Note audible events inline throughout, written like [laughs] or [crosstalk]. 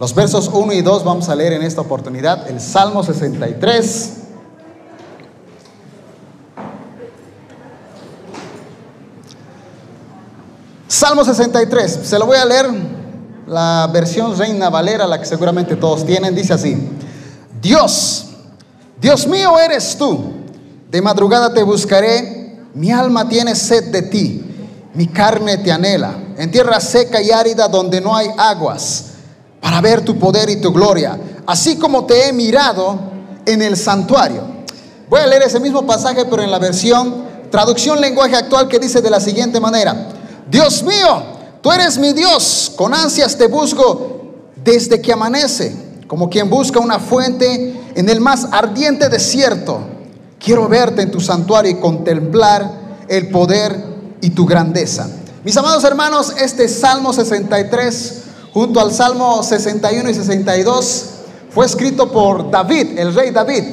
Los versos 1 y 2 vamos a leer en esta oportunidad. El Salmo 63. Salmo 63, se lo voy a leer la versión Reina Valera, la que seguramente todos tienen, dice así, Dios, Dios mío eres tú, de madrugada te buscaré, mi alma tiene sed de ti, mi carne te anhela, en tierra seca y árida donde no hay aguas, para ver tu poder y tu gloria, así como te he mirado en el santuario. Voy a leer ese mismo pasaje, pero en la versión traducción lenguaje actual que dice de la siguiente manera, Dios mío, tú eres mi Dios, con ansias te busco desde que amanece, como quien busca una fuente en el más ardiente desierto. Quiero verte en tu santuario y contemplar el poder y tu grandeza. Mis amados hermanos, este Salmo 63 junto al Salmo 61 y 62 fue escrito por David, el rey David.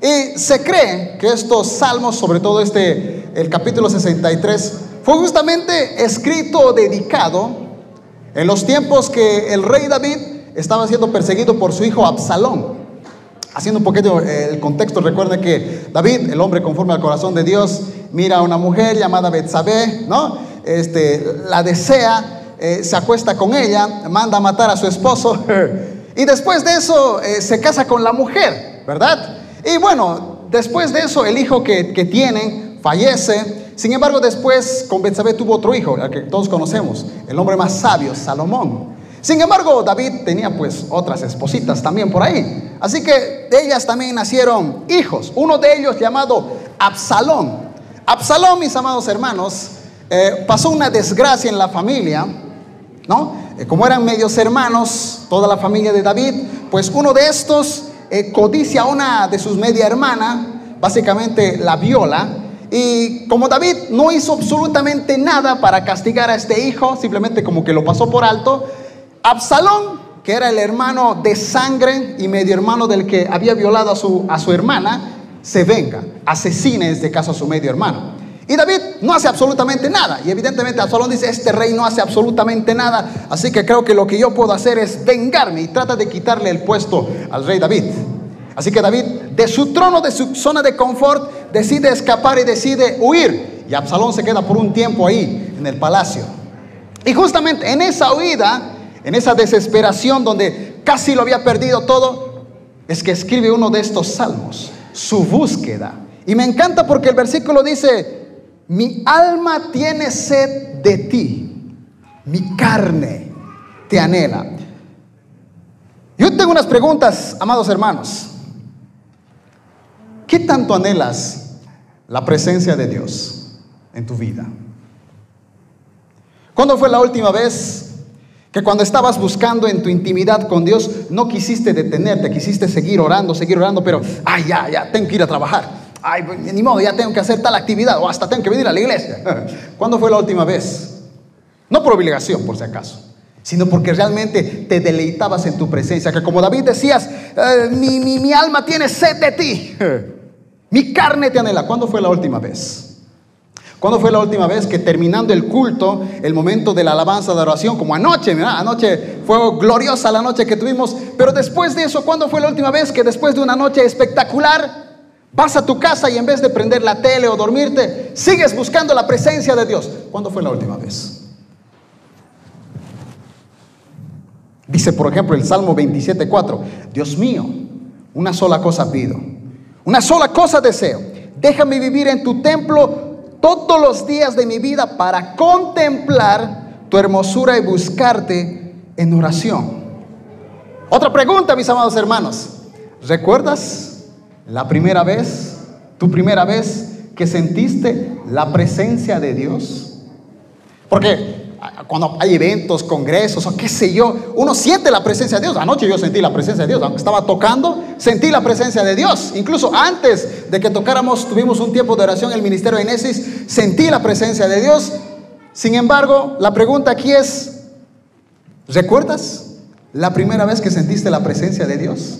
Y se cree que estos salmos, sobre todo este, el capítulo 63, fue justamente escrito o dedicado en los tiempos que el rey David estaba siendo perseguido por su hijo Absalón. Haciendo un poquito eh, el contexto, recuerden que David, el hombre conforme al corazón de Dios, mira a una mujer llamada Betsabé, ¿no? Este, la desea, eh, se acuesta con ella, manda a matar a su esposo [laughs] y después de eso eh, se casa con la mujer, ¿verdad? Y bueno, después de eso el hijo que, que tienen fallece sin embargo, después con Betsabé tuvo otro hijo, al que todos conocemos, el hombre más sabio, Salomón. Sin embargo, David tenía pues otras espositas también por ahí. Así que de ellas también nacieron hijos. Uno de ellos llamado Absalón. Absalón, mis amados hermanos, eh, pasó una desgracia en la familia, ¿no? Eh, como eran medios hermanos, toda la familia de David, pues uno de estos eh, codicia a una de sus media hermana, básicamente la viola, y como David no hizo absolutamente nada para castigar a este hijo, simplemente como que lo pasó por alto, Absalón, que era el hermano de sangre y medio hermano del que había violado a su, a su hermana, se venga, asesina en este caso a su medio hermano. Y David no hace absolutamente nada. Y evidentemente Absalón dice, este rey no hace absolutamente nada. Así que creo que lo que yo puedo hacer es vengarme y trata de quitarle el puesto al rey David. Así que David, de su trono, de su zona de confort, decide escapar y decide huir. Y Absalón se queda por un tiempo ahí, en el palacio. Y justamente en esa huida, en esa desesperación donde casi lo había perdido todo, es que escribe uno de estos salmos, su búsqueda. Y me encanta porque el versículo dice, mi alma tiene sed de ti, mi carne te anhela. Yo tengo unas preguntas, amados hermanos. ¿Qué tanto anhelas la presencia de Dios en tu vida? ¿Cuándo fue la última vez que cuando estabas buscando en tu intimidad con Dios no quisiste detenerte, quisiste seguir orando, seguir orando, pero, ay, ya, ya, tengo que ir a trabajar. Ay, pues, ni modo, ya tengo que hacer tal actividad o hasta tengo que venir a la iglesia. [laughs] ¿Cuándo fue la última vez? No por obligación, por si acaso, sino porque realmente te deleitabas en tu presencia, que como David decías, eh, mi, mi, mi alma tiene sed de ti. [laughs] Mi carne te anhela. ¿Cuándo fue la última vez? ¿Cuándo fue la última vez que terminando el culto, el momento de la alabanza de oración, como anoche, ¿verdad? anoche fue gloriosa la noche que tuvimos, pero después de eso, ¿cuándo fue la última vez que después de una noche espectacular, vas a tu casa y en vez de prender la tele o dormirte, sigues buscando la presencia de Dios? ¿Cuándo fue la última vez? Dice, por ejemplo, el Salmo 27.4, Dios mío, una sola cosa pido una sola cosa deseo. Déjame vivir en tu templo todos los días de mi vida para contemplar tu hermosura y buscarte en oración. Otra pregunta, mis amados hermanos. ¿Recuerdas la primera vez, tu primera vez que sentiste la presencia de Dios? Porque cuando hay eventos, congresos o qué sé yo, uno siente la presencia de Dios. Anoche yo sentí la presencia de Dios, aunque estaba tocando, sentí la presencia de Dios. Incluso antes de que tocáramos, tuvimos un tiempo de oración en el ministerio de Enesis, sentí la presencia de Dios. Sin embargo, la pregunta aquí es, ¿recuerdas la primera vez que sentiste la presencia de Dios?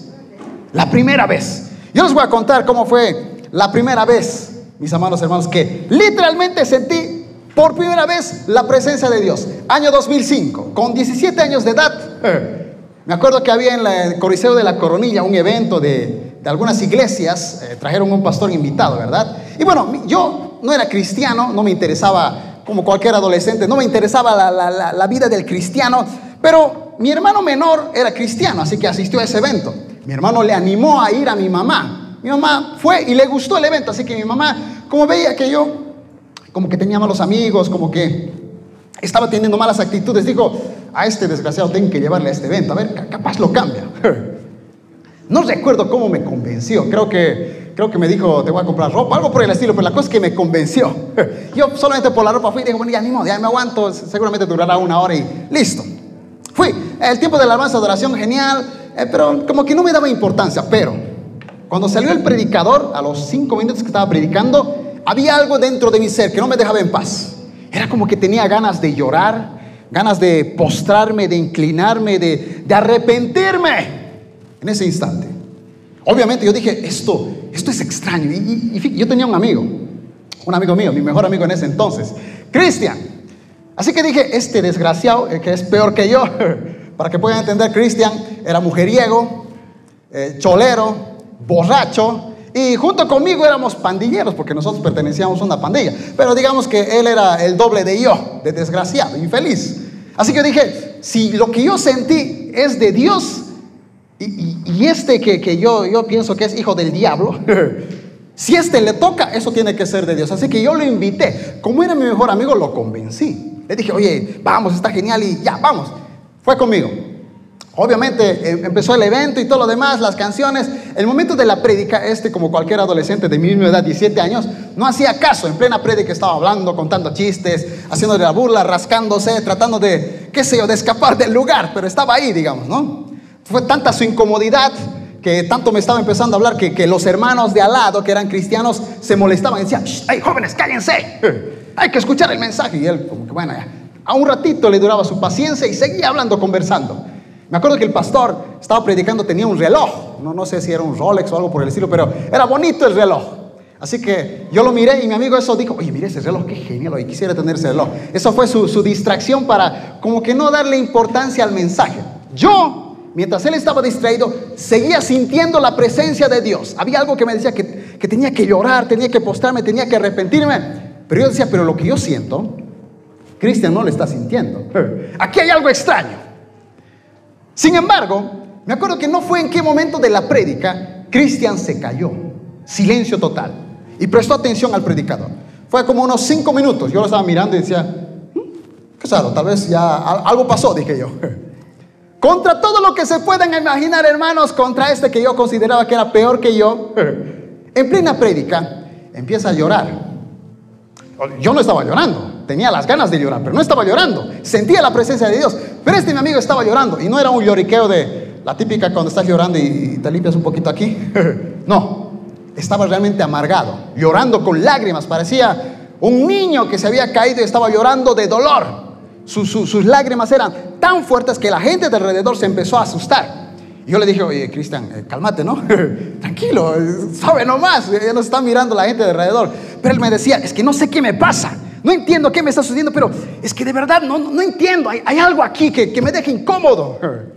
La primera vez. Yo les voy a contar cómo fue la primera vez, mis amados hermanos, que literalmente sentí por primera vez la presencia de Dios. Año 2005, con 17 años de edad, Me acuerdo que había en el Coliseo de la Coronilla un evento de, algunas iglesias, eh, trajeron un pastor invitado, ¿verdad? Y bueno, yo no era cristiano, no me interesaba, como cualquier adolescente, no me interesaba la, la vida del cristiano, pero mi hermano menor era cristiano, así que asistió a ese evento. Mi hermano le animó a ir a mi mamá. Mi mamá fue y le gustó el evento, así que mi mamá, como veía que yo, como que tenía malos amigos, como que estaba teniendo malas actitudes, dijo, a este desgraciado tengo que llevarle a este evento, a ver, capaz lo cambia. [laughs] No recuerdo cómo me convenció, creo que, creo que me dijo, te voy a comprar ropa, algo por el estilo, pero la cosa es que me convenció. [laughs] Yo solamente por la ropa fui y dije, bueno, ya ni ya me aguanto, seguramente durará una hora y listo. Fui, el tiempo de la alabanza, adoración, genial, eh, pero como que no me daba importancia, pero cuando salió el predicador, a los cinco minutos que estaba predicando, había algo dentro de mi ser que no me dejaba en paz. Era como que tenía ganas de llorar, ganas de postrarme, de inclinarme, de, arrepentirme en ese instante. Obviamente yo dije, esto, esto es extraño. Y, yo tenía un amigo, un amigo mío, mi mejor amigo en ese entonces, Cristian. Así que dije, este desgraciado, que es peor que yo, [laughs] para que puedan entender, Cristian era mujeriego, eh, cholero, borracho, y junto conmigo éramos pandilleros, porque nosotros pertenecíamos a una pandilla. Pero digamos que él era el doble de yo, de desgraciado, infeliz. Así que dije, si lo que yo sentí es de Dios, y, este que, que, yo, yo pienso que es hijo del diablo, [laughs] si este le toca, eso tiene que ser de Dios. Así que yo lo invité. Como era mi mejor amigo, lo convencí. Le dije, oye, vamos, está genial y ya, vamos. Fue conmigo. Obviamente em, empezó el evento y todo lo demás, las canciones. El momento de la prédica, este como cualquier adolescente de mi misma edad, 17 años, no hacía caso. En plena prédica estaba hablando, contando chistes, haciendo la burla, rascándose, tratando de, qué sé yo, de escapar del lugar, pero estaba ahí, digamos, ¿no? Fue tanta su incomodidad que tanto me estaba empezando a hablar que, que los hermanos de al lado, que eran cristianos, se molestaban y decían, ¡ay, jóvenes, cállense! [laughs] Hay que escuchar el mensaje. Y él, como que bueno, a un ratito le duraba su paciencia y seguía hablando, conversando. Me acuerdo que el pastor estaba predicando, tenía un reloj, no, no sé si era un Rolex o algo por el estilo, pero era bonito el reloj. Así que yo lo miré y mi amigo eso dijo, oye, mire ese reloj, qué genial, y quisiera tener ese reloj. Eso fue su, su distracción para como que no darle importancia al mensaje. Yo, mientras él estaba distraído, seguía sintiendo la presencia de Dios. Había algo que me decía que, que tenía que llorar, tenía que postrarme, tenía que arrepentirme. Pero yo decía, pero lo que yo siento, Cristian no lo está sintiendo. [laughs] Aquí hay algo extraño. Sin embargo, me acuerdo que no fue en qué momento de la prédica, Cristian se cayó, silencio total, y prestó atención al predicador. Fue como unos cinco minutos, yo lo estaba mirando y decía, mm, qué raro, tal vez ya algo pasó, dije yo. [laughs] Contra todo lo que se puedan imaginar, hermanos, contra este que yo consideraba que era peor que yo, [laughs] en plena prédica, empieza a llorar. Yo no estaba llorando, tenía las ganas de llorar, pero no estaba llorando. Sentía la presencia de Dios. Pero este mi amigo estaba llorando y no era un lloriqueo de la típica cuando estás llorando y te limpias un poquito aquí. [laughs] no, estaba realmente amargado, llorando con lágrimas. Parecía un niño que se había caído y estaba llorando de dolor. sus lágrimas eran tan fuertes que la gente de alrededor se empezó a asustar. Y yo le dije, oye, Cristian, eh, cálmate, ¿no? [laughs] Tranquilo, sabe nomás, ya nos está mirando la gente de alrededor. Pero él me decía, es que no sé qué me pasa. No entiendo qué me está sucediendo, pero es que de verdad no, no entiendo. Hay, algo aquí que, que, me deja incómodo. [laughs]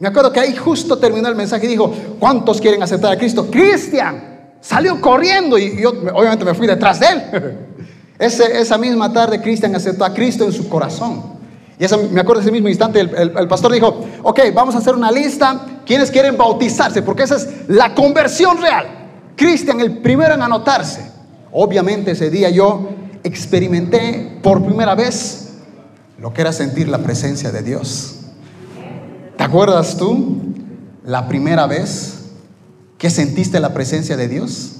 Me acuerdo que ahí justo terminó el mensaje y dijo, ¿cuántos quieren aceptar a Cristo? Cristian salió corriendo y yo obviamente me fui detrás de él. [laughs] Esa misma tarde Cristian aceptó a Cristo en su corazón. Y eso, me acuerdo ese mismo instante, el, el, pastor dijo, ok, vamos a hacer una lista, ¿quiénes quieren bautizarse? Porque esa es la conversión real. Cristian, el primero en anotarse. Obviamente ese día yo experimenté por primera vez lo que era sentir la presencia de Dios. ¿Te acuerdas tú la primera vez que sentiste la presencia de Dios?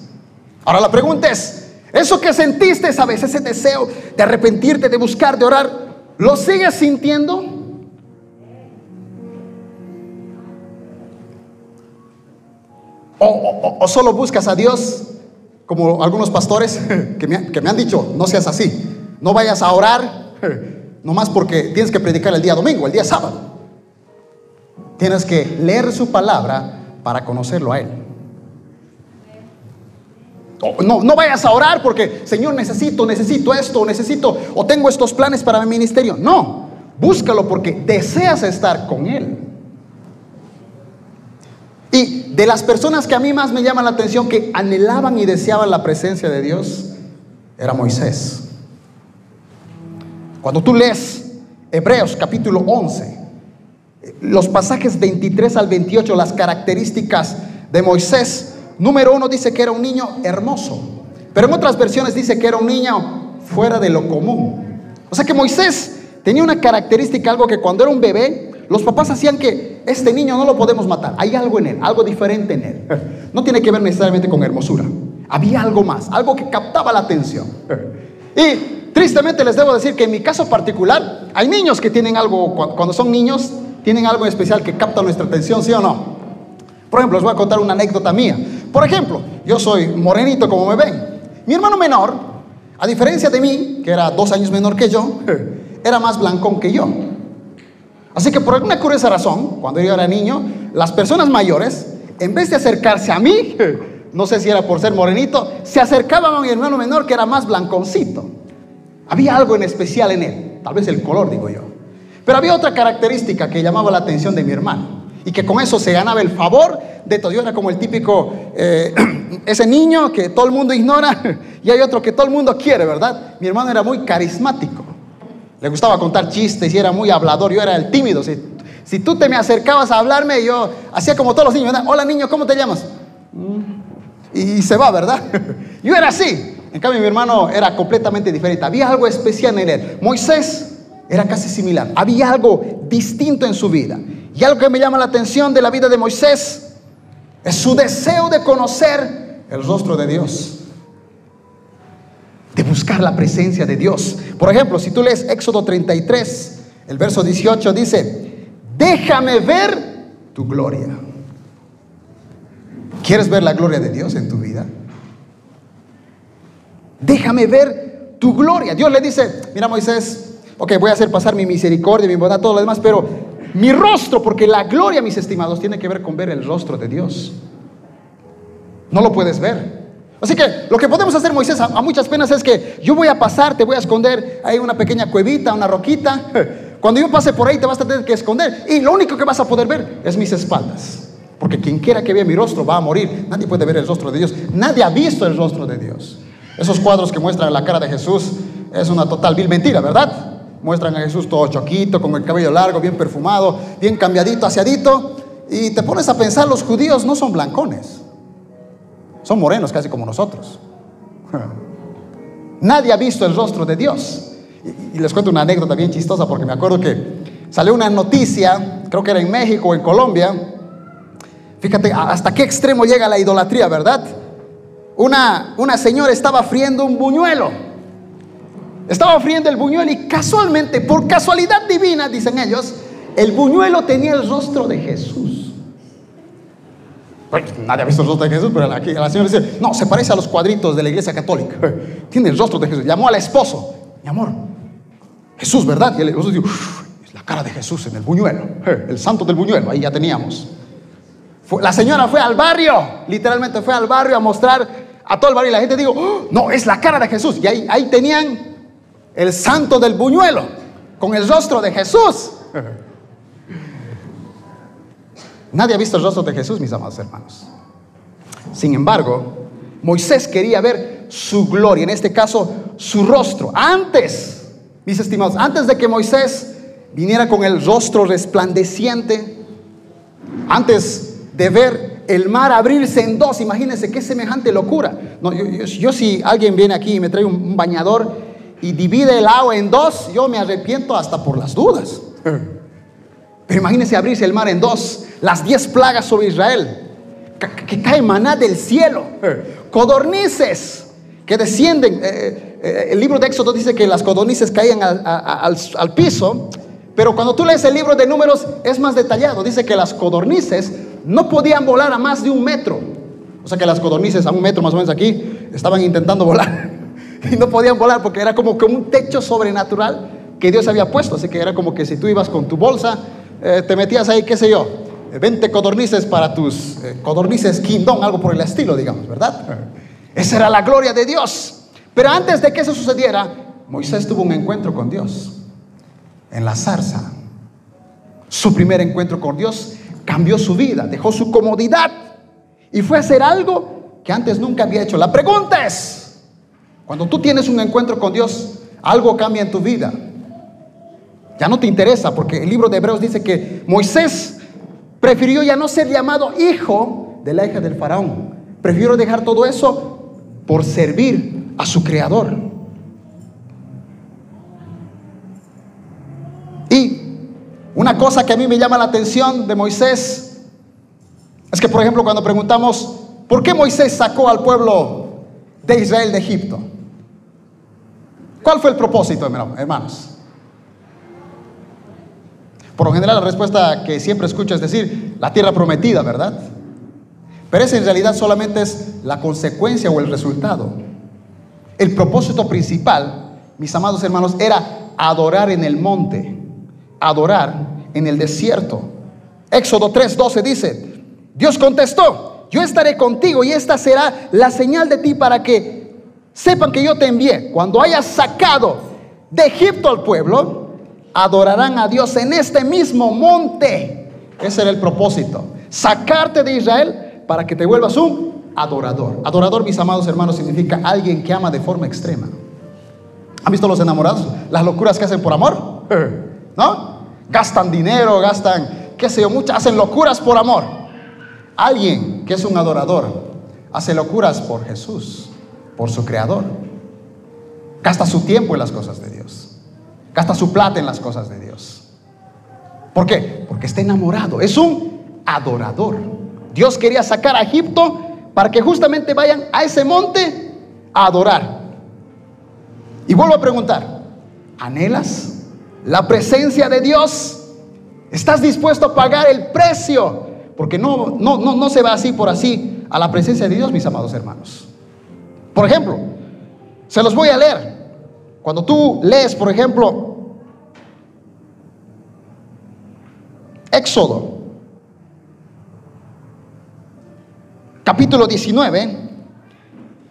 Ahora la pregunta es, ¿eso que sentiste esa vez, ese deseo de arrepentirte, de buscar, de orar, ¿lo sigues sintiendo? O, solo buscas a Dios como algunos pastores [laughs] que me, han dicho, no seas así, no vayas a orar [laughs] nomás porque tienes que predicar el día domingo, el día sábado. Tienes que leer su palabra para conocerlo a Él. No, no vayas a orar porque, Señor, necesito, necesito esto, necesito, o tengo estos planes para mi ministerio. No, búscalo porque deseas estar con Él. Y de las personas que a mí más me llaman la atención, que anhelaban y deseaban la presencia de Dios, era Moisés. Cuando tú lees Hebreos capítulo 11, los pasajes 23 al 28, las características de Moisés, número uno dice que era un niño hermoso, pero en otras versiones dice que era un niño fuera de lo común. O sea que Moisés tenía una característica, algo que cuando era un bebé, los papás hacían que este niño no lo podemos matar, hay algo en él, algo diferente en él. [laughs] No tiene que ver necesariamente con hermosura, había algo más, algo que captaba la atención. [laughs] Y tristemente les debo decir que en mi caso particular, hay niños que tienen algo, cuando son niños, tienen algo especial que capta nuestra atención, ¿sí o no? Por ejemplo, les voy a contar una anécdota mía. Por ejemplo, yo soy morenito como me ven. Mi hermano menor, a diferencia de mí, que era dos años menor que yo, [laughs] era más blancón que yo. Así que por alguna curiosa razón, cuando yo era niño, las personas mayores, en vez de acercarse a mí, [laughs] no sé si era por ser morenito, se acercaban a mi hermano menor que era más blanconcito. Había algo en especial en él, tal vez el color, digo yo. Pero había otra característica que llamaba la atención de mi hermano y que con eso se ganaba el favor de todo. Yo era como el típico, eh, [clears throat] ese niño que todo el mundo ignora [laughs] y hay otro que todo el mundo quiere, ¿verdad? Mi hermano era muy carismático. Le gustaba contar chistes y era muy hablador. Yo era el tímido. Si, si tú te me acercabas a hablarme, yo hacía como todos los niños. Hola niño, ¿cómo te llamas? Mm. Y se va, ¿verdad? [laughs] Yo era así. En cambio, mi hermano era completamente diferente. Había algo especial en él. Moisés era casi similar. Había algo distinto en su vida. Y algo que me llama la atención de la vida de Moisés es su deseo de conocer el rostro de Dios. De buscar la presencia de Dios. Por ejemplo, si tú lees Éxodo 33, el verso 18 dice, déjame ver tu gloria. ¿Quieres ver la gloria de Dios en tu vida? Déjame ver tu gloria. Dios le dice, mira Moisés, ok, voy a hacer pasar mi misericordia, mi bondad, todo lo demás, pero mi rostro, porque la gloria, mis estimados, tiene que ver con ver el rostro de Dios. No lo puedes ver. Así que lo que podemos hacer, Moisés, a, muchas penas es que yo voy a pasar, te voy a esconder ahí una pequeña cuevita, una roquita. [laughs] Cuando yo pase por ahí te vas a tener que esconder y lo único que vas a poder ver es mis espaldas. Porque quien quiera que vea mi rostro va a morir. Nadie puede ver el rostro de Dios. Nadie ha visto el rostro de Dios. Esos cuadros que muestran la cara de Jesús es una total vil mentira, ¿verdad? Muestran a Jesús todo choquito, con el cabello largo, bien perfumado, bien cambiadito, aseadito. Y te pones a pensar, los judíos no son blancones. Son morenos casi como nosotros. [laughs] Nadie ha visto el rostro de Dios. Y, les cuento una anécdota bien chistosa porque me acuerdo que salió una noticia, creo que era en México o en Colombia. Fíjate hasta qué extremo llega la idolatría, ¿verdad? Una, una señora estaba friendo un buñuelo estaba friendo el buñuelo y casualmente, por casualidad divina, dicen ellos, el buñuelo tenía el rostro de Jesús. Nadie ha visto el rostro de Jesús, pero la, la señora dice, no, se parece a los cuadritos de la iglesia católica. [laughs] Tiene el rostro de Jesús. Llamó al esposo, mi amor, Jesús, ¿verdad? Y el esposo dijo, es la cara de Jesús en el buñuelo, [laughs] el santo del buñuelo, ahí ya teníamos. La señora fue al barrio, literalmente fue al barrio a mostrar a todo el barrio y la gente dijo, oh, no, es la cara de Jesús. Y ahí tenían el santo del buñuelo, con el rostro de Jesús. [laughs] Nadie ha visto el rostro de Jesús, mis amados hermanos. Sin embargo, Moisés quería ver su gloria, en este caso su rostro. Antes, mis estimados, antes de que Moisés viniera con el rostro resplandeciente, antes de ver el mar abrirse en dos, imagínense qué semejante locura. No, yo, si alguien viene aquí y me trae un bañador y divide el agua en dos, yo me arrepiento hasta por las dudas. [laughs] Pero imagínense abrirse el mar en dos, las diez plagas sobre Israel, que, cae maná del cielo, codornices que descienden. Eh, eh, el libro de Éxodo dice que las codornices caían al, piso, pero cuando tú lees el libro de números es más detallado. Dice que las codornices no podían volar a más de un metro. O sea que las codornices a un metro más o menos aquí estaban intentando [laughs] volar. y no podían volar porque era como, como un techo sobrenatural que Dios había puesto. Así que era como que si tú ibas con tu bolsa, eh, te metías ahí, qué sé yo, 20 codornices para tus eh, codornices quindón, algo por el estilo, digamos, ¿verdad? Esa era la gloria de Dios. Pero antes de que eso sucediera, Moisés tuvo un encuentro con Dios en la zarza. Su primer encuentro con Dios cambió su vida, dejó su comodidad y fue a hacer algo que antes nunca había hecho. La pregunta es, cuando tú tienes un encuentro con Dios, algo cambia en tu vida. Ya no te interesa porque el libro de Hebreos dice que Moisés prefirió ya no ser llamado hijo de la hija del faraón. Prefirió dejar todo eso por servir a su creador. Y una cosa que a mí me llama la atención de Moisés es que, por ejemplo, cuando preguntamos, ¿por qué Moisés sacó al pueblo de Israel de Egipto? ¿Cuál fue el propósito, hermanos? Por lo general la respuesta que siempre escucho es decir, la tierra prometida, ¿verdad? Pero esa en realidad solamente es la consecuencia o el resultado. El propósito principal, mis amados hermanos, era adorar en el monte, adorar en el desierto. Éxodo 3:12 dice, Dios contestó, yo estaré contigo y esta será la señal de ti para que sepan que yo te envié. Cuando hayas sacado de Egipto al pueblo, adorarán a Dios en este mismo monte. Ese era el propósito, sacarte de Israel para que te vuelvas un adorador. Adorador, mis amados hermanos, significa alguien que ama de forma extrema. ¿Han visto los enamorados? Las locuras que hacen por amor. [laughs] ¿No? Gastan dinero, gastan, qué sé yo, muchas, hacen locuras por amor. Alguien que es un adorador hace locuras por Jesús, por su creador. Gasta su tiempo en las cosas de Dios. Gasta su plata en las cosas de Dios. ¿Por qué? Porque está enamorado. Es un adorador. Dios quería sacar a Egipto para que justamente vayan a ese monte a adorar. Y vuelvo a preguntar, ¿anhelas la presencia de Dios? ¿Estás dispuesto a pagar el precio? Porque no, no, no, no se va así por así a la presencia de Dios, mis amados hermanos. Por ejemplo, se los voy a leer. Cuando tú lees, por ejemplo, Éxodo, capítulo 19,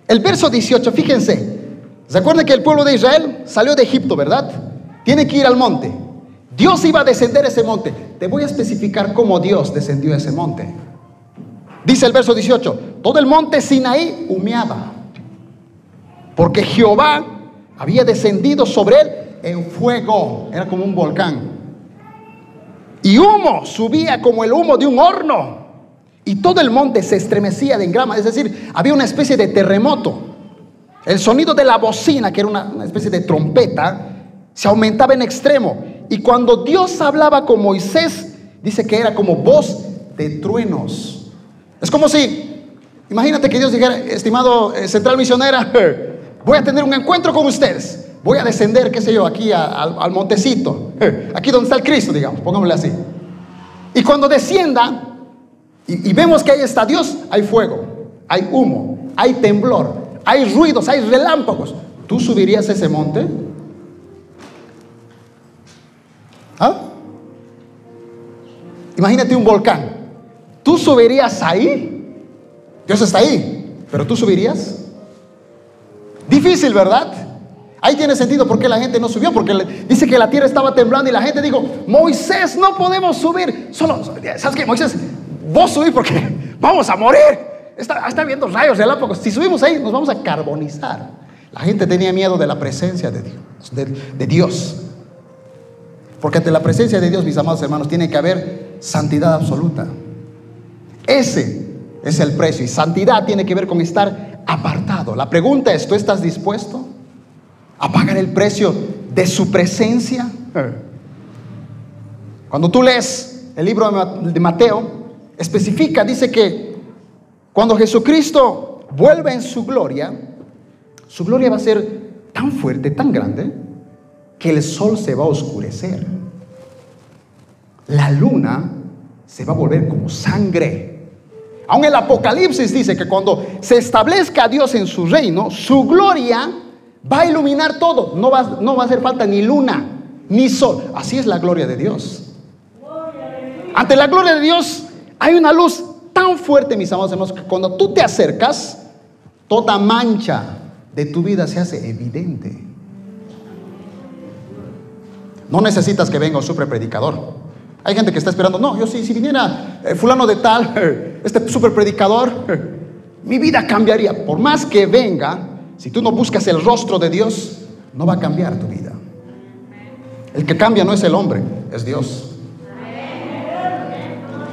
el verso 18, fíjense, ¿se que el pueblo de Israel salió de Egipto, verdad? Tiene que ir al monte. Dios iba a descender ese monte. Te voy a especificar cómo Dios descendió ese monte. Dice el verso 18, todo el monte Sinaí humeaba, porque Jehová había descendido sobre él en fuego, era como un volcán. Y humo subía como el humo de un horno. Y todo el monte se estremecía de engrama, es decir, había una especie de terremoto. El sonido de la bocina, que era una, una especie de trompeta, se aumentaba en extremo. Y cuando Dios hablaba con Moisés, dice que era como voz de truenos. Es como si, imagínate que Dios dijera, estimado eh, central misionera, [laughs] voy a tener un encuentro con ustedes. Voy a descender, qué sé yo, aquí al, montecito, [laughs] aquí donde está el Cristo, digamos, pongámosle así. Y cuando descienda y, y vemos que ahí está Dios, hay fuego, hay humo, hay temblor, hay ruidos, hay relámpagos. ¿Tú subirías ese monte? ¿Ah? Imagínate un volcán. ¿Tú subirías ahí? Dios está ahí, pero ¿tú subirías? Difícil, ¿verdad? Ahí tiene sentido por qué la gente no subió, porque dice que la tierra estaba temblando y la gente dijo, Moisés, no podemos subir. Solo, ¿sabes qué, Moisés? Vos subís porque [laughs] vamos a morir. Está, está viendo rayos, relámpagos. Si subimos ahí, nos vamos a carbonizar. La gente tenía miedo de la presencia de Dios. de Dios. Porque ante la presencia de Dios, mis amados hermanos, tiene que haber santidad absoluta. Ese es el precio. Y santidad tiene que ver con estar apartado. La pregunta es, ¿tú estás dispuesto a pagar el precio de su presencia? Cuando tú lees el libro de Ma- de Mateo, especifica, dice que cuando Jesucristo vuelva en su gloria, su gloria va a ser tan fuerte, tan grande, que el sol se va a oscurecer. La luna se va a volver como sangre. Aún el Apocalipsis dice que cuando se establezca Dios en su reino, su gloria va a iluminar todo. No va, no va a hacer falta ni luna, ni sol. Así es la gloria de Dios. Ante la gloria de Dios hay una luz tan fuerte, mis amados hermanos, que cuando tú te acercas, toda mancha de tu vida se hace evidente. No necesitas que venga un super predicador. Hay gente que está esperando, no, yo sí, si viniera eh, fulano de tal, [laughs] este super predicador, [laughs] mi vida cambiaría. Por más que venga, si tú no buscas el rostro de Dios, no va a cambiar tu vida. El que cambia no es el hombre, es Dios.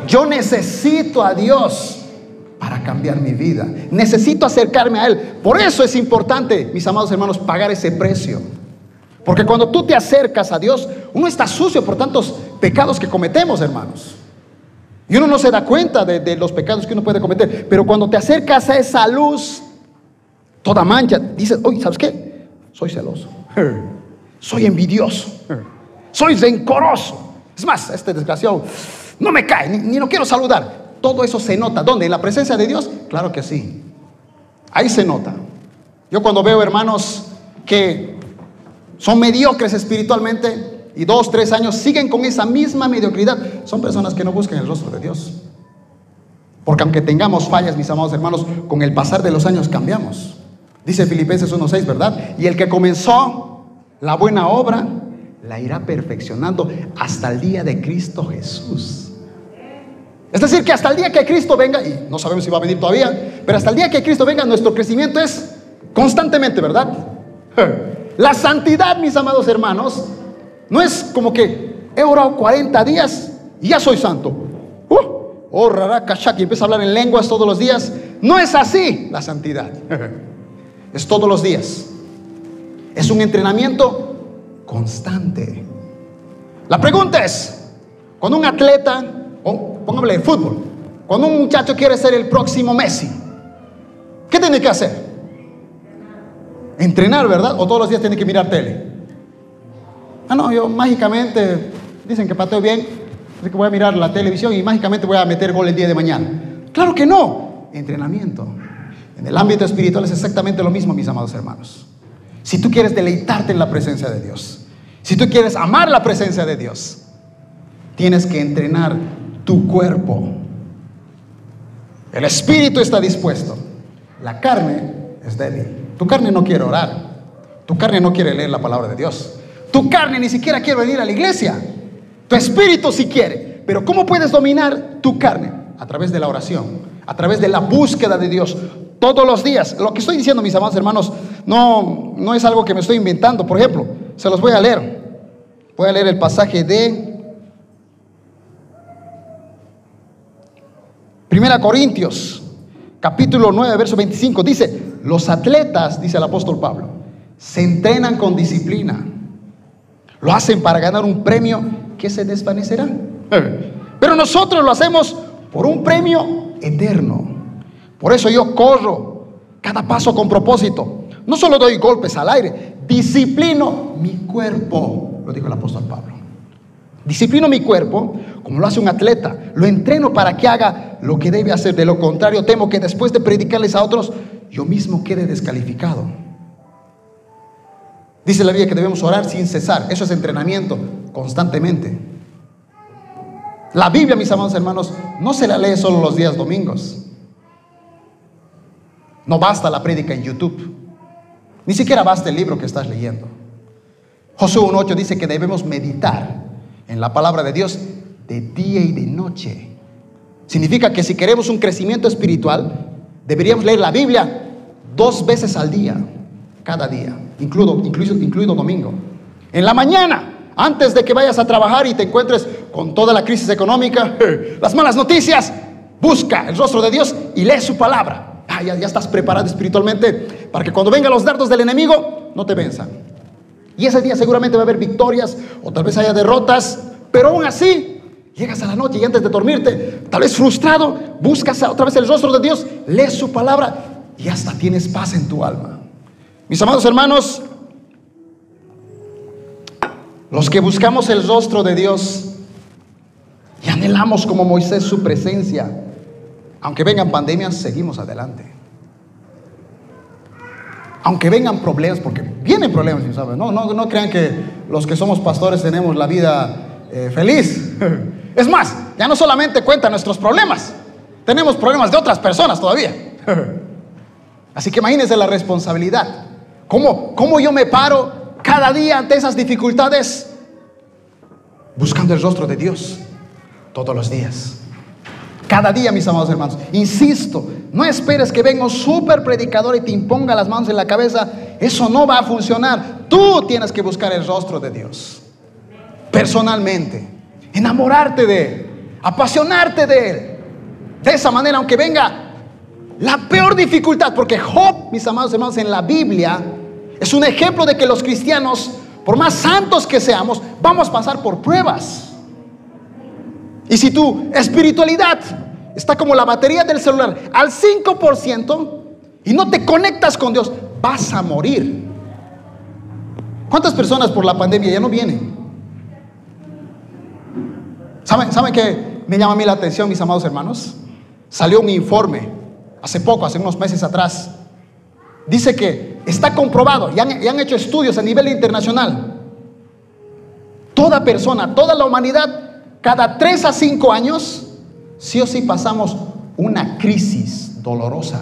Yo necesito a Dios para cambiar mi vida. Necesito acercarme a Él. Por eso es importante, mis amados hermanos, pagar ese precio. Porque cuando tú te acercas a Dios, uno está sucio por tantos pecados que cometemos, hermanos. Y uno no se da cuenta de, los pecados que uno puede cometer. Pero cuando te acercas a esa luz, toda mancha, dices, oye, ¿sabes qué? Soy celoso. Soy envidioso. Soy rencoroso. Es más, este desgraciado no me cae, ni, ni lo quiero saludar. Todo eso se nota. ¿Dónde? ¿En la presencia de Dios? Claro que sí. Ahí se nota. Yo cuando veo hermanos que son mediocres espiritualmente y dos, tres años siguen con esa misma mediocridad, son personas que no buscan el rostro de Dios. Porque aunque tengamos fallas, mis amados hermanos, con el pasar de los años cambiamos. Dice Filipenses 1.6, ¿verdad? Y el que comenzó la buena obra, la irá perfeccionando hasta el día de Cristo Jesús. Es decir, que hasta el día que Cristo venga, y no sabemos si va a venir todavía, pero hasta el día que Cristo venga, nuestro crecimiento es constantemente, ¿verdad? [laughs] La santidad, mis amados hermanos, no es como que he orado 40 días y ya soy santo. Uh, oh, rara, y empieza a hablar en lenguas todos los días. No es así la santidad. [laughs] Es todos los días. Es un entrenamiento constante. La pregunta es, cuando un atleta, o póngale de fútbol, cuando un muchacho quiere ser el próximo Messi, ¿qué tiene que hacer? Entrenar, ¿verdad? O todos los días tiene que mirar tele. Ah, no, yo mágicamente, dicen que pateo bien, así que voy a mirar la televisión y mágicamente voy a meter gol el día de mañana. Claro que no, entrenamiento. En el ámbito espiritual es exactamente lo mismo, mis amados hermanos. Si tú quieres deleitarte en la presencia de Dios, si tú quieres amar la presencia de Dios, tienes que entrenar tu cuerpo. El espíritu está dispuesto, la carne es débil. Tu carne no quiere orar. Tu carne no quiere leer la palabra de Dios. Tu carne ni siquiera quiere venir a la iglesia. Tu espíritu sí quiere. Pero ¿cómo puedes dominar tu carne? A través de la oración, a través de la búsqueda de Dios todos los días. Lo que estoy diciendo, mis amados hermanos, no, no es algo que me estoy inventando. Por ejemplo, se los voy a leer. Voy a leer el pasaje de Primera Corintios capítulo 9, verso 25, dice, los atletas, dice el apóstol Pablo, se entrenan con disciplina. Lo hacen para ganar un premio que se desvanecerá. [laughs] Pero nosotros lo hacemos por un premio eterno. Por eso yo corro cada paso con propósito. No solo doy golpes al aire, disciplino mi cuerpo, lo dijo el apóstol Pablo. Disciplino mi cuerpo como lo hace un atleta. Lo entreno para que haga lo que debe hacer. De lo contrario, temo que después de predicarles a otros, yo mismo quede descalificado. Dice la Biblia que debemos orar sin cesar. Eso es entrenamiento constantemente. La Biblia, mis amados hermanos, no se la lee solo los días domingos. No basta la prédica en YouTube. Ni siquiera basta el libro que estás leyendo. Josué 1.8 dice que debemos meditar en la palabra de Dios de día y de noche. Significa que si queremos un crecimiento espiritual, deberíamos leer la Biblia dos veces al día, cada día, incluido, incluido, incluido domingo. En la mañana, antes de que vayas a trabajar y te encuentres con toda la crisis económica, [laughs] las malas noticias, busca el rostro de Dios y lee su palabra. Ya, ya estás preparado espiritualmente para que cuando vengan los dardos del enemigo, no te venzan. Y ese día seguramente va a haber victorias o tal vez haya derrotas, pero aún así, llegas a la noche y antes de dormirte, tal vez frustrado, buscas otra vez el rostro de Dios, lees su palabra y hasta tienes paz en tu alma. Mis amados hermanos, los que buscamos el rostro de Dios y anhelamos como Moisés su presencia, aunque vengan pandemias, seguimos adelante aunque vengan problemas, porque vienen problemas, ¿sabes? No, no, no crean que los que somos pastores tenemos la vida eh, feliz. [laughs] Es más, ya no solamente cuentan nuestros problemas, tenemos problemas de otras personas todavía. [laughs] Así que imagínense la responsabilidad. ¿Cómo, ¿Cómo yo me paro cada día ante esas dificultades? Buscando el rostro de Dios. Todos los días. Cada día, mis amados hermanos. Insisto, no esperes que venga un super predicador y te imponga las manos en la cabeza. Eso no va a funcionar. Tú tienes que buscar el rostro de Dios. Personalmente. Enamorarte de Él. Apasionarte de Él. De esa manera, aunque venga la peor dificultad, porque Job, mis amados hermanos, en la Biblia es un ejemplo de que los cristianos, por más santos que seamos, vamos a pasar por pruebas. Y si tu espiritualidad está como la batería del celular al 5% y no te conectas con Dios, vas a morir. ¿Cuántas personas por la pandemia ya no vienen? ¿Saben, ¿Saben qué me llama a mí la atención, mis amados hermanos? Salió un informe hace poco, hace unos meses atrás. Dice que está comprobado y han hecho estudios a nivel internacional. Toda persona, toda la humanidad cada tres a cinco años, sí o sí pasamos una crisis dolorosa.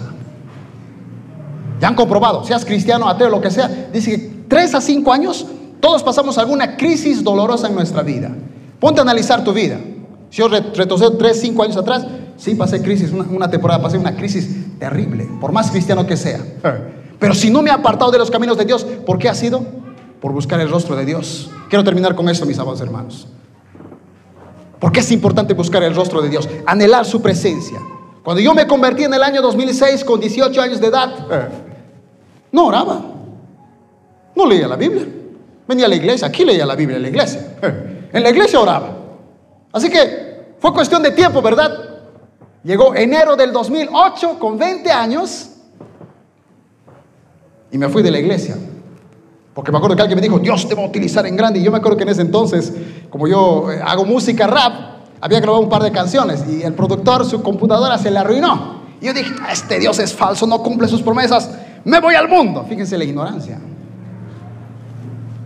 Ya han comprobado, seas cristiano, ateo, lo que sea, dice que tres a cinco años, todos pasamos alguna crisis dolorosa en nuestra vida. Ponte a analizar tu vida. Si yo retrocedo tres, cinco años atrás, sí pasé crisis, una, una temporada pasé una crisis terrible, por más cristiano que sea. Pero si no me he apartado de los caminos de Dios, ¿por qué ha sido? Por buscar el rostro de Dios. Quiero terminar con esto, mis amados hermanos. Porque es importante buscar el rostro de Dios, anhelar su presencia. Cuando yo me convertí en el año 2006 con 18 años de edad, no oraba, no leía la Biblia. Venía a la iglesia, aquí leía la Biblia en la iglesia. En la iglesia oraba. Así que fue cuestión de tiempo, ¿verdad? Llegó enero del 2008 con 20 años y me fui de la iglesia. Porque me acuerdo que alguien me dijo, Dios te va a utilizar en grande. Y yo me acuerdo que en ese entonces, como yo eh, hago música rap, había grabado un par de canciones y el productor, su computadora se le arruinó. Y yo dije, este Dios es falso, no cumple sus promesas, me voy al mundo. Fíjense la ignorancia.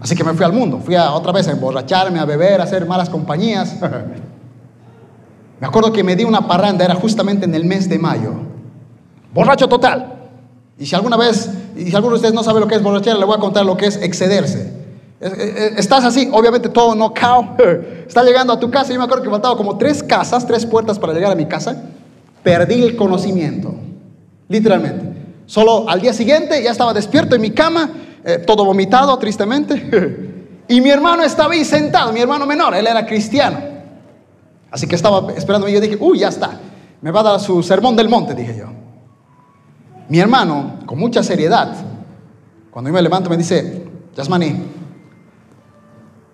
Así que me fui al mundo, fui a, otra vez a emborracharme, a beber, a hacer malas compañías. [laughs] me acuerdo que me di una parranda, era justamente en el mes de mayo. Borracho total. Y si alguna vez, y si alguno de ustedes no sabe lo que es borrachera, le voy a contar lo que es excederse. Estás así, obviamente todo no cao. [laughs] Está llegando a tu casa. Yo me acuerdo que faltaba como tres casas, tres puertas para llegar a mi casa. Perdí el conocimiento, literalmente. Solo al día siguiente ya estaba despierto en mi cama, eh, todo vomitado, tristemente. [laughs] Y mi hermano estaba ahí sentado, mi hermano menor, él era cristiano. Así que estaba esperando y yo dije, uy, ya está. Me va a dar su sermón del monte, dije yo. Mi hermano, con mucha seriedad, cuando yo me levanto me dice, Yasmani,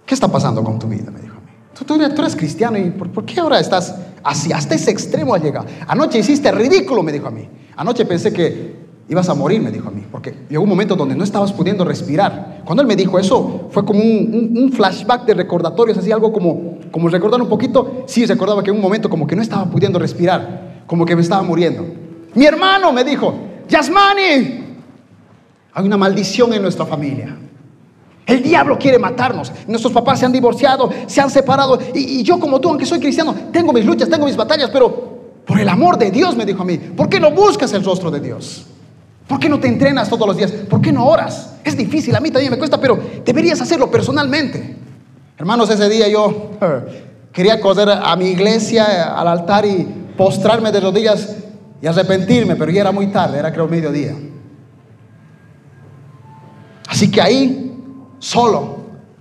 ¿qué está pasando con tu vida? Me dijo a mí. Tú, eres cristiano y ¿por, ¿por, qué ahora estás así? Hasta ese extremo has llegado. Anoche hiciste ridículo, me dijo a mí. Anoche pensé que ibas a morir, me dijo a mí, porque llegó un momento donde no estabas pudiendo respirar. Cuando él me dijo eso, fue como un flashback de recordatorios, así algo como, como recordar un poquito. Sí, recordaba que en un momento como que no estaba pudiendo respirar, como que me estaba muriendo. Mi hermano me dijo, Yasmani, hay una maldición en nuestra familia. El diablo quiere matarnos. Nuestros papás se han divorciado, se han separado. Y, yo como tú, aunque soy cristiano, tengo mis luchas, tengo mis batallas, pero por el amor de Dios, me dijo a mí, ¿por qué no buscas el rostro de Dios? ¿Por qué no te entrenas todos los días? ¿Por qué no oras? Es difícil, a mí también me cuesta, pero deberías hacerlo personalmente. Hermanos, ese día yo [laughs] quería correr a mi iglesia, al altar y postrarme de rodillas y arrepentirme, pero ya era muy tarde, era creo mediodía. Así que ahí, solo,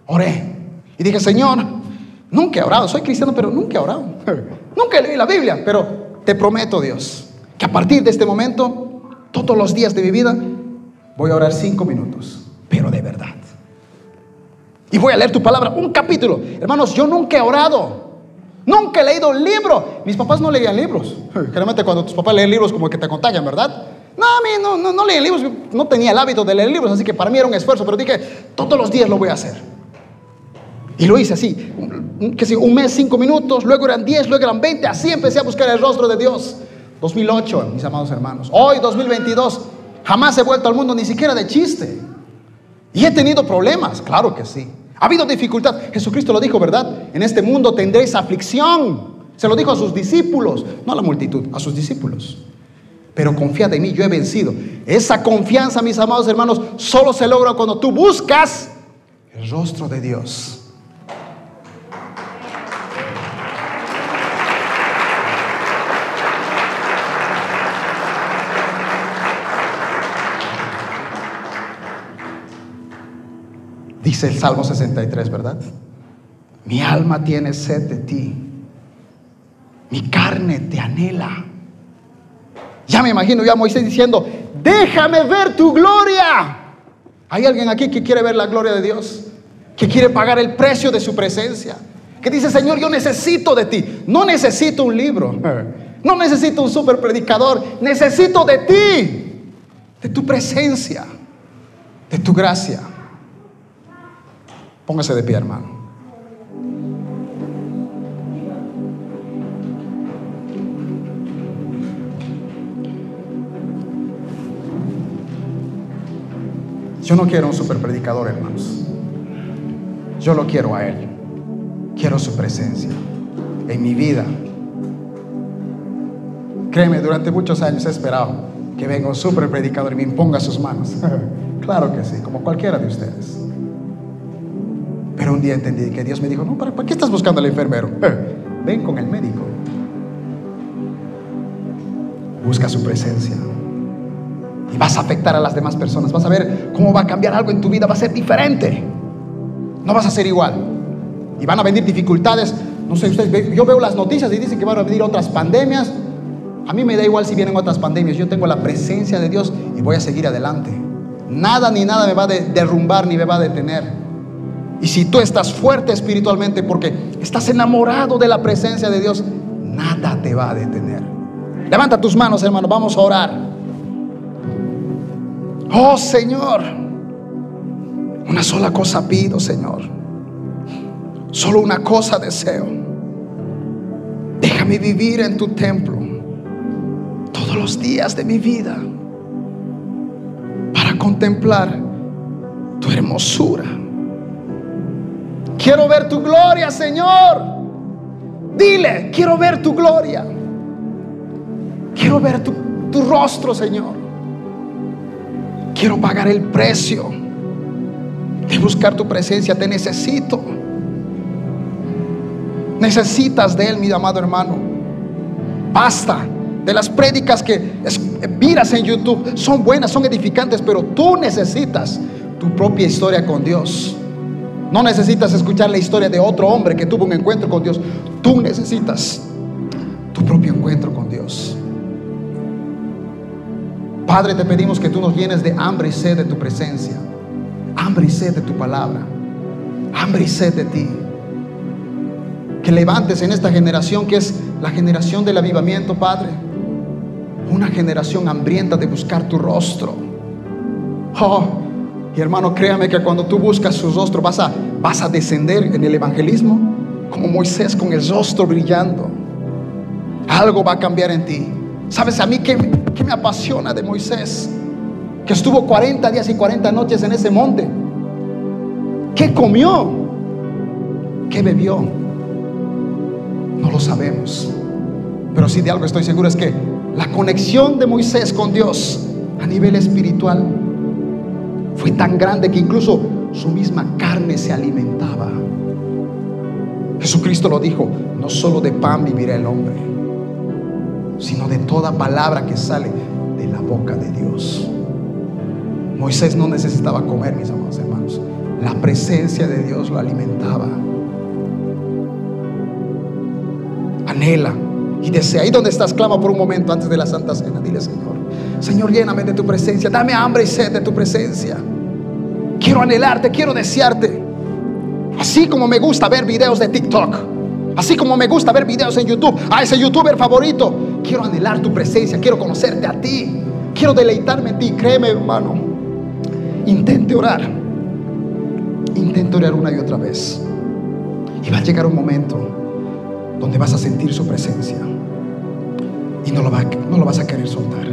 oré. Y dije, Señor, nunca he orado, soy cristiano, pero nunca he orado. [laughs] Nunca leí la Biblia, pero te prometo, Dios, que a partir de este momento, todos los días de mi vida, voy a orar cinco minutos, pero de verdad. Y voy a leer tu palabra, un capítulo. Hermanos, yo nunca he orado. Nunca he leído un libro. Mis papás no leían libros. [laughs] Generalmente cuando tus papás leen libros como que te contagian, ¿verdad? No, a mí no, no, no leían libros. No tenía el hábito de leer libros, así que para mí era un esfuerzo. Pero dije, todos los días lo voy a hacer. Y lo hice así. Que si un mes, cinco minutos, luego eran diez, luego eran veinte. Así empecé a buscar el rostro de Dios. 2008, mis amados hermanos. Hoy, 2022, jamás he vuelto al mundo ni siquiera de chiste. Y he tenido problemas, claro que sí. Ha habido dificultad. Jesucristo lo dijo, ¿verdad? En este mundo tendréis aflicción. Se lo dijo a sus discípulos, no a la multitud, a sus discípulos. Pero confiad en mí, yo he vencido. Esa confianza, mis amados hermanos, solo se logra cuando tú buscas el rostro de Dios. Dice el Salmo 63, ¿verdad? Mi alma tiene sed de ti. Mi carne te anhela. Ya me imagino ya a Moisés diciendo, déjame ver tu gloria. ¿Hay alguien aquí que quiere ver la gloria de Dios? Que quiere pagar el precio de su presencia. Que dice, Señor, yo necesito de ti. No necesito un libro. No necesito un super predicador. Necesito de ti. De tu presencia. De tu gracia. Póngase de pie, hermano. Yo no quiero un super predicador, hermanos. Yo lo quiero a Él. Quiero su presencia en mi vida. Créeme, durante muchos años he esperado que venga un super predicador y me imponga sus manos. [laughs] claro que sí, como cualquiera de ustedes. Pero un día entendí que Dios me dijo, no, ¿para, qué estás buscando al enfermero? ven con el médico. Busca su presencia. Y vas a afectar a las demás personas. Vas a ver cómo va a cambiar algo en tu vida. Va a ser diferente. No vas a ser igual. Y van a venir dificultades. No sé, ustedes, yo veo las noticias y dicen que van a venir otras pandemias. A mí me da igual si vienen otras pandemias. Yo tengo la presencia de Dios y voy a seguir adelante. Nada ni nada me va a derrumbar ni me va a detener. Y si tú estás fuerte espiritualmente porque estás enamorado de la presencia de Dios, nada te va a detener. Levanta tus manos, hermano. Vamos a orar. Oh Señor, una sola cosa pido, Señor. Solo una cosa deseo. Déjame vivir en tu templo todos los días de mi vida para contemplar tu hermosura. Quiero ver tu gloria, Señor. Dile, quiero ver tu gloria. Quiero ver tu, rostro, Señor. Quiero pagar el precio de buscar tu presencia. Te necesito. Necesitas de Él, mi amado hermano. Basta de las prédicas que miras en YouTube. Son buenas, son edificantes, pero tú necesitas tu propia historia con Dios. No necesitas escuchar la historia de otro hombre que tuvo un encuentro con Dios. Tú necesitas tu propio encuentro con Dios. Padre, te pedimos que tú nos llenes de hambre y sed de tu presencia, hambre y sed de tu palabra, hambre y sed de ti. Que levantes en esta generación que es la generación del avivamiento, Padre, una generación hambrienta de buscar tu rostro. Oh, y hermano, créame que cuando tú buscas su rostro vas a, vas a descender en el evangelismo como Moisés con el rostro brillando. Algo va a cambiar en ti. ¿Sabes a mí qué, me apasiona de Moisés? Que estuvo 40 días y 40 noches en ese monte. ¿Qué comió? ¿Qué bebió? No lo sabemos. Pero sí de algo estoy seguro es que la conexión de Moisés con Dios a nivel espiritual fue tan grande que incluso su misma carne se alimentaba. Jesucristo lo dijo, no solo de pan vivirá el hombre sino de toda palabra que sale de la boca de Dios. Moisés no necesitaba comer, mis amados hermanos. La presencia de Dios lo alimentaba. Anhela y desea. Ahí donde estás, clama por un momento antes de la Santa Cena. Dile, Señor, Señor, lléname de tu presencia. Dame hambre y sed de tu presencia. Quiero anhelarte, quiero desearte. Así como me gusta ver videos de TikTok. Así como me gusta ver videos en YouTube, a ese youtuber favorito, quiero anhelar tu presencia, quiero conocerte a ti, quiero deleitarme en ti. Créeme, hermano, intente orar, intente orar una y otra vez. Y va a llegar un momento donde vas a sentir su presencia y no lo, vas a querer soltar.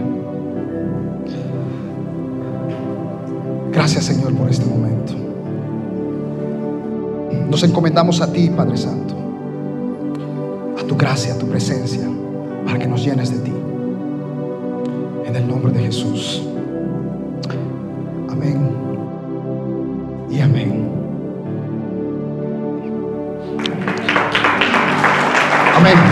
Gracias, Señor, por este momento. Nos encomendamos a ti, Padre Santo tu gracia, tu presencia, para que nos llenes de ti. En el nombre de Jesús. Amén. Y amén. Amén.